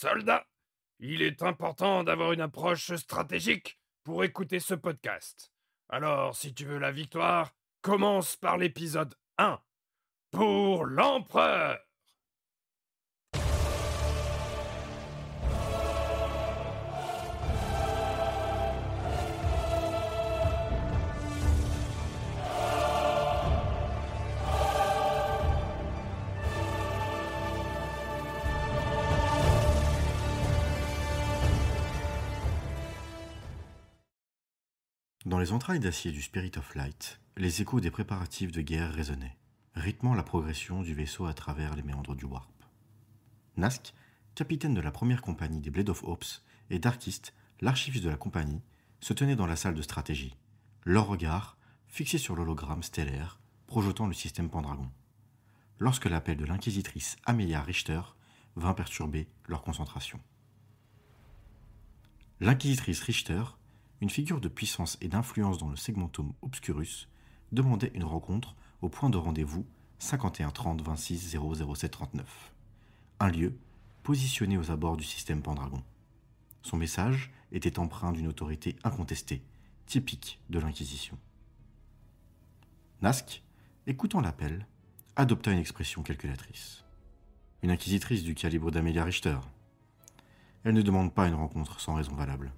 Soldats, il est important d'avoir une approche stratégique pour écouter ce podcast. Alors, si tu veux la victoire, commence par l'épisode 1. Pour l'empereur Dans les entrailles d'acier du Spirit of Light, les échos des préparatifs de guerre résonnaient, rythmant la progression du vaisseau à travers les méandres du Warp. Nask, capitaine de la première compagnie des Blade of Hopes, et Darkist, l'archiviste de la compagnie, se tenaient dans la salle de stratégie, leur regard fixé sur l'hologramme stellaire projetant le système Pendragon, lorsque l'appel de l'inquisitrice Amelia Richter vint perturber leur concentration. L'inquisitrice Richter une figure de puissance et d'influence dans le segmentum obscurus, demandait une rencontre au point de rendez-vous 51 30 26 007 39. Un lieu positionné aux abords du système Pendragon. Son message était empreint d'une autorité incontestée, typique de l'Inquisition. Nask, écoutant l'appel, adopta une expression calculatrice. Une inquisitrice du calibre d'Amelia Richter. Elle ne demande pas une rencontre sans raison valable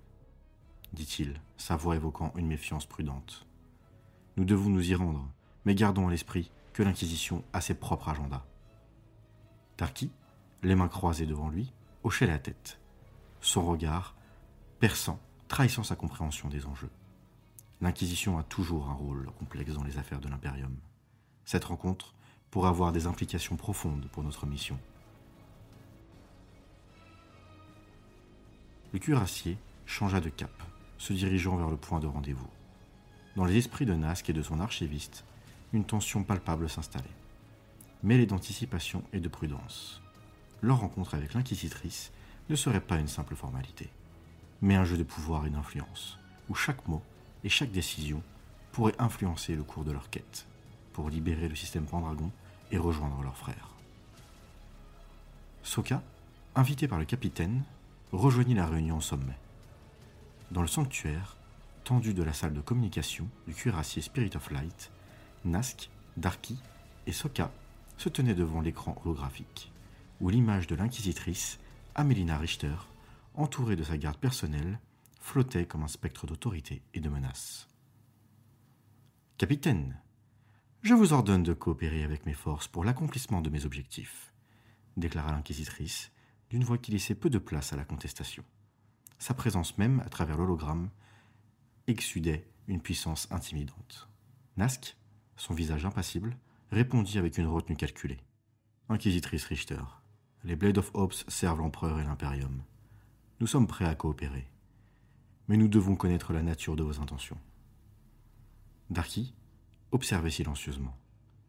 dit-il, sa voix évoquant une méfiance prudente. Nous devons nous y rendre, mais gardons à l'esprit que l'Inquisition a ses propres agendas. Tarki, les mains croisées devant lui, hochait la tête, son regard perçant, trahissant sa compréhension des enjeux. L'Inquisition a toujours un rôle complexe dans les affaires de l'Imperium. Cette rencontre pourrait avoir des implications profondes pour notre mission. Le cuirassier changea de cap se dirigeant vers le point de rendez-vous. Dans les esprits de Nask et de son archiviste, une tension palpable s'installait, mêlée d'anticipation et de prudence. Leur rencontre avec l'inquisitrice ne serait pas une simple formalité, mais un jeu de pouvoir et d'influence, où chaque mot et chaque décision pourraient influencer le cours de leur quête, pour libérer le système Pendragon et rejoindre leurs frères. Soka, invité par le capitaine, rejoignit la réunion au sommet. Dans le sanctuaire, tendu de la salle de communication du cuirassier Spirit of Light, Nask, Darky et Soka se tenaient devant l'écran holographique, où l'image de l'inquisitrice, Amelina Richter, entourée de sa garde personnelle, flottait comme un spectre d'autorité et de menace. Capitaine, je vous ordonne de coopérer avec mes forces pour l'accomplissement de mes objectifs, déclara l'inquisitrice, d'une voix qui laissait peu de place à la contestation sa présence même, à travers l'hologramme, exsudait une puissance intimidante. Nask, son visage impassible, répondit avec une retenue calculée. Inquisitrice Richter, les Blade of Hopes servent l'empereur et l'impérium. Nous sommes prêts à coopérer. Mais nous devons connaître la nature de vos intentions. Darky observait silencieusement,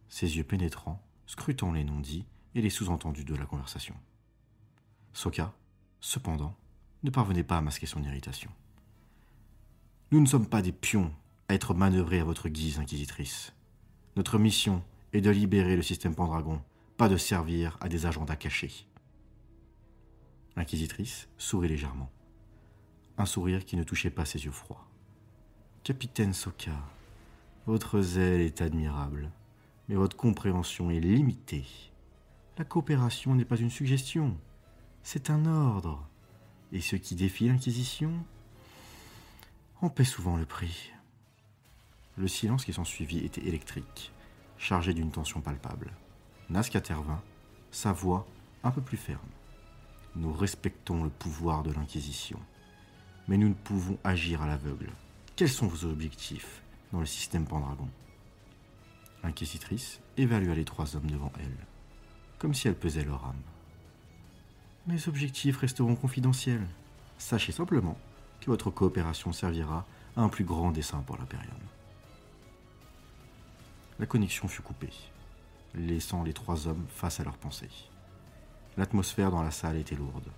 ses yeux pénétrants, scrutant les non-dits et les sous-entendus de la conversation. Soka, cependant, ne parvenait pas à masquer son irritation. Nous ne sommes pas des pions à être manœuvrés à votre guise, inquisitrice. Notre mission est de libérer le système Pendragon, pas de servir à des agendas cachés. L'inquisitrice sourit légèrement. Un sourire qui ne touchait pas ses yeux froids. Capitaine Soka, votre zèle est admirable, mais votre compréhension est limitée. La coopération n'est pas une suggestion, c'est un ordre et ceux qui défient l'Inquisition en paient souvent le prix. Le silence qui s'ensuivit était électrique, chargé d'une tension palpable. Nask intervint, sa voix un peu plus ferme. Nous respectons le pouvoir de l'Inquisition, mais nous ne pouvons agir à l'aveugle. Quels sont vos objectifs dans le système Pendragon? L'inquisitrice évalua les trois hommes devant elle, comme si elle pesait leur âme. Mes objectifs resteront confidentiels. Sachez simplement que votre coopération servira à un plus grand dessein pour l'Imperium. La connexion fut coupée, laissant les trois hommes face à leurs pensées. L'atmosphère dans la salle était lourde,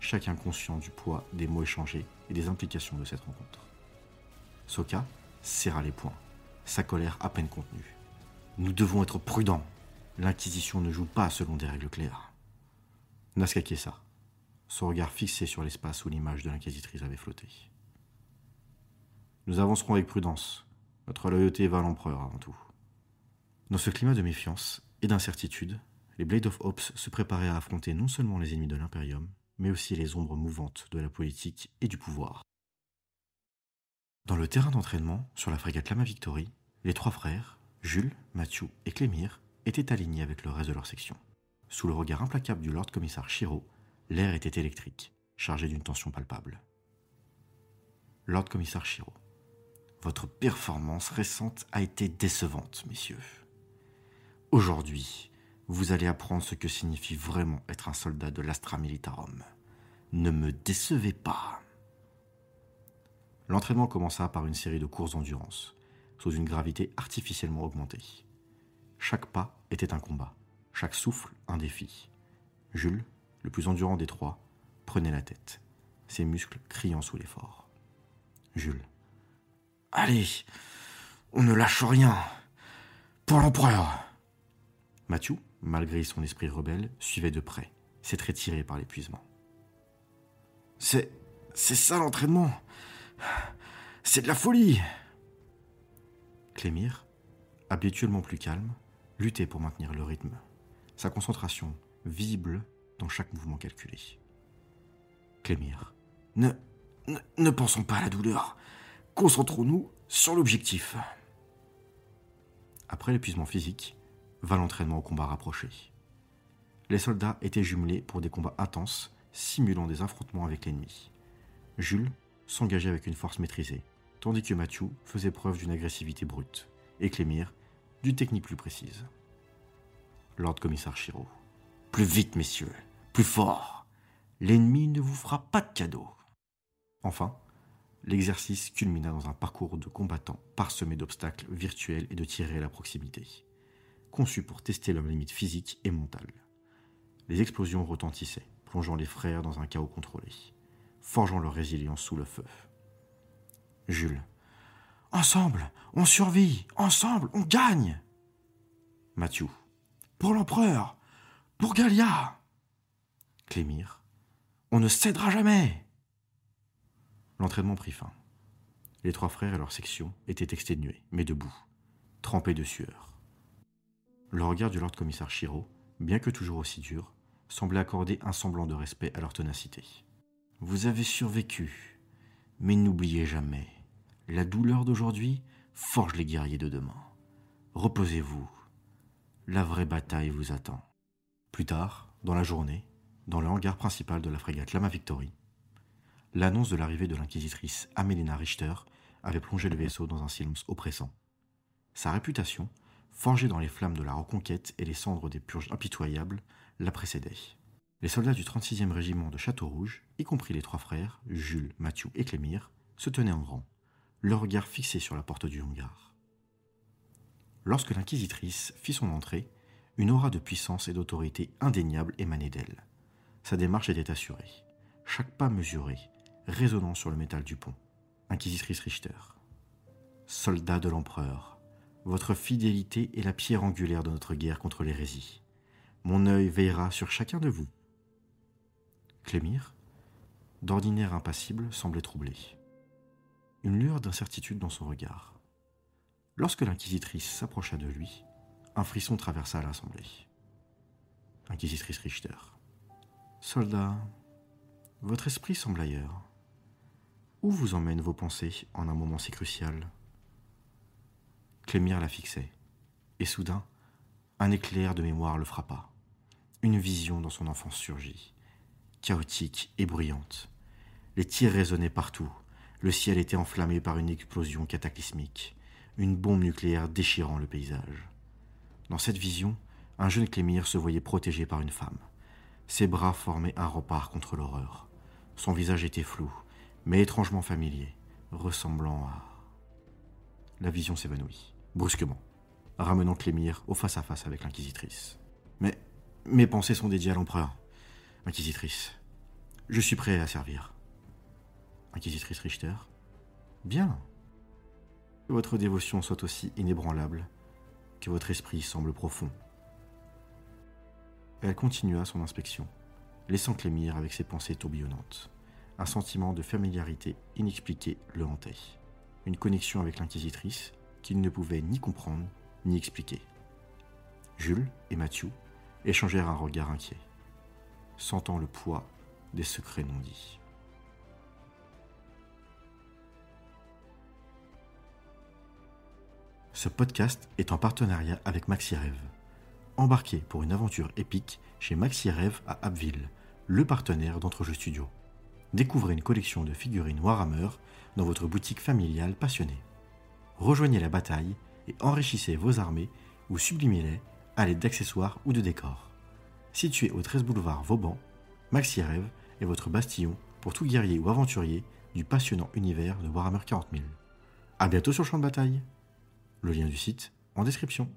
chacun conscient du poids des mots échangés et des implications de cette rencontre. Soka serra les poings, sa colère à peine contenue. Nous devons être prudents. L'Inquisition ne joue pas selon des règles claires. Naska Kiesa, son regard fixé sur l'espace où l'image de l'inquisitrice avait flotté. Nous avancerons avec prudence. Notre loyauté va à l'empereur avant tout. Dans ce climat de méfiance et d'incertitude, les Blade of Ops se préparaient à affronter non seulement les ennemis de l'Imperium, mais aussi les ombres mouvantes de la politique et du pouvoir. Dans le terrain d'entraînement, sur la frégate Lama Victory, les trois frères, Jules, Mathieu et Clémire, étaient alignés avec le reste de leur section. Sous le regard implacable du Lord Commissaire Shiro, l'air était électrique, chargé d'une tension palpable. Lord Commissaire Shiro, votre performance récente a été décevante, messieurs. Aujourd'hui, vous allez apprendre ce que signifie vraiment être un soldat de l'Astra Militarum. Ne me décevez pas. L'entraînement commença par une série de courses d'endurance, sous une gravité artificiellement augmentée. Chaque pas était un combat, chaque souffle un défi. Jules, le plus endurant des trois, prenait la tête, ses muscles criant sous l'effort. Jules. Allez, on ne lâche rien. Pour l'empereur. Mathieu, malgré son esprit rebelle, suivait de près, s'être tiré par l'épuisement. C'est. C'est ça l'entraînement. C'est de la folie. Clémire, habituellement plus calme, luttait pour maintenir le rythme, sa concentration visible dans chaque mouvement calculé. Clémire, ne, ne, pensons pas à la douleur. Concentrons-nous sur l'objectif. Après l'épuisement physique, va l'entraînement au combat rapproché. Les soldats étaient jumelés pour des combats intenses, simulant des affrontements avec l'ennemi. Jules s'engageait avec une force maîtrisée, tandis que Mathieu faisait preuve d'une agressivité brute, et Clémire d'une technique plus précise. Lord Commissaire Chiro. Plus vite, messieurs, plus fort. L'ennemi ne vous fera pas de cadeau. Enfin, l'exercice culmina dans un parcours de combattants parsemé d'obstacles virtuels et de tirés à la proximité conçus pour tester leurs limites physiques et mentales. Les explosions retentissaient, plongeant les frères dans un chaos contrôlé, forgeant leur résilience sous le feu. Jules. Ensemble, on survit, ensemble, on gagne. Mathieu. Pour l'empereur, pour Galia. Clémire. On ne cédera jamais. L'entraînement prit fin. Les trois frères et leur section étaient exténués, mais debout, trempés de sueur. Le regard du Lord Commissaire Shiro, bien que toujours aussi dur, semblait accorder un semblant de respect à leur ténacité. Vous avez survécu, mais n'oubliez jamais, la douleur d'aujourd'hui forge les guerriers de demain. Reposez-vous, la vraie bataille vous attend. Plus tard, dans la journée, dans le hangar principal de la frégate Lama Victory, l'annonce de l'arrivée de l'inquisitrice Amelina Richter avait plongé le vaisseau dans un silence oppressant. Sa réputation forgée dans les flammes de la reconquête et les cendres des purges impitoyables, la précédait. Les soldats du 36e régiment de Château-Rouge, y compris les trois frères, Jules, Mathieu et Clémire, se tenaient en rang, leur regard fixé sur la porte du hangar. Lorsque l'inquisitrice fit son entrée, une aura de puissance et d'autorité indéniable émanait d'elle. Sa démarche était assurée, chaque pas mesuré, résonnant sur le métal du pont. Inquisitrice Richter. Soldat de l'empereur, votre fidélité est la pierre angulaire de notre guerre contre l'hérésie. Mon œil veillera sur chacun de vous. Clémire, d'ordinaire impassible, semblait troublé. Une lueur d'incertitude dans son regard. Lorsque l'inquisitrice s'approcha de lui, un frisson traversa l'assemblée. Inquisitrice Richter. Soldat, votre esprit semble ailleurs. Où vous emmènent vos pensées en un moment si crucial? Clémire la fixait. Et soudain, un éclair de mémoire le frappa. Une vision dans son enfance surgit, chaotique et bruyante. Les tirs résonnaient partout. Le ciel était enflammé par une explosion cataclysmique, une bombe nucléaire déchirant le paysage. Dans cette vision, un jeune Clémire se voyait protégé par une femme. Ses bras formaient un rempart contre l'horreur. Son visage était flou, mais étrangement familier, ressemblant à... La vision s'évanouit brusquement, ramenant Clémire au face-à-face avec l'inquisitrice. Mais mes pensées sont dédiées à l'empereur. Inquisitrice, je suis prêt à servir. Inquisitrice Richter, bien. Que votre dévotion soit aussi inébranlable que votre esprit semble profond. Elle continua son inspection, laissant Clémire avec ses pensées tourbillonnantes. Un sentiment de familiarité inexpliqué le hantait. Une connexion avec l'inquisitrice qu'il ne pouvait ni comprendre ni expliquer. Jules et Mathieu échangèrent un regard inquiet, sentant le poids des secrets non dits. Ce podcast est en partenariat avec MaxiRêve. Embarquez pour une aventure épique chez MaxiRêve à Abbeville, le partenaire d'Entrejeux Studio. Découvrez une collection de figurines Warhammer dans votre boutique familiale passionnée. Rejoignez la bataille et enrichissez vos armées ou sublimez-les à l'aide d'accessoires ou de décors. Situé au 13 boulevard Vauban, MaxiRêve est votre bastillon pour tout guerrier ou aventurier du passionnant univers de Warhammer 40 000. A bientôt sur le champ de bataille. Le lien du site en description.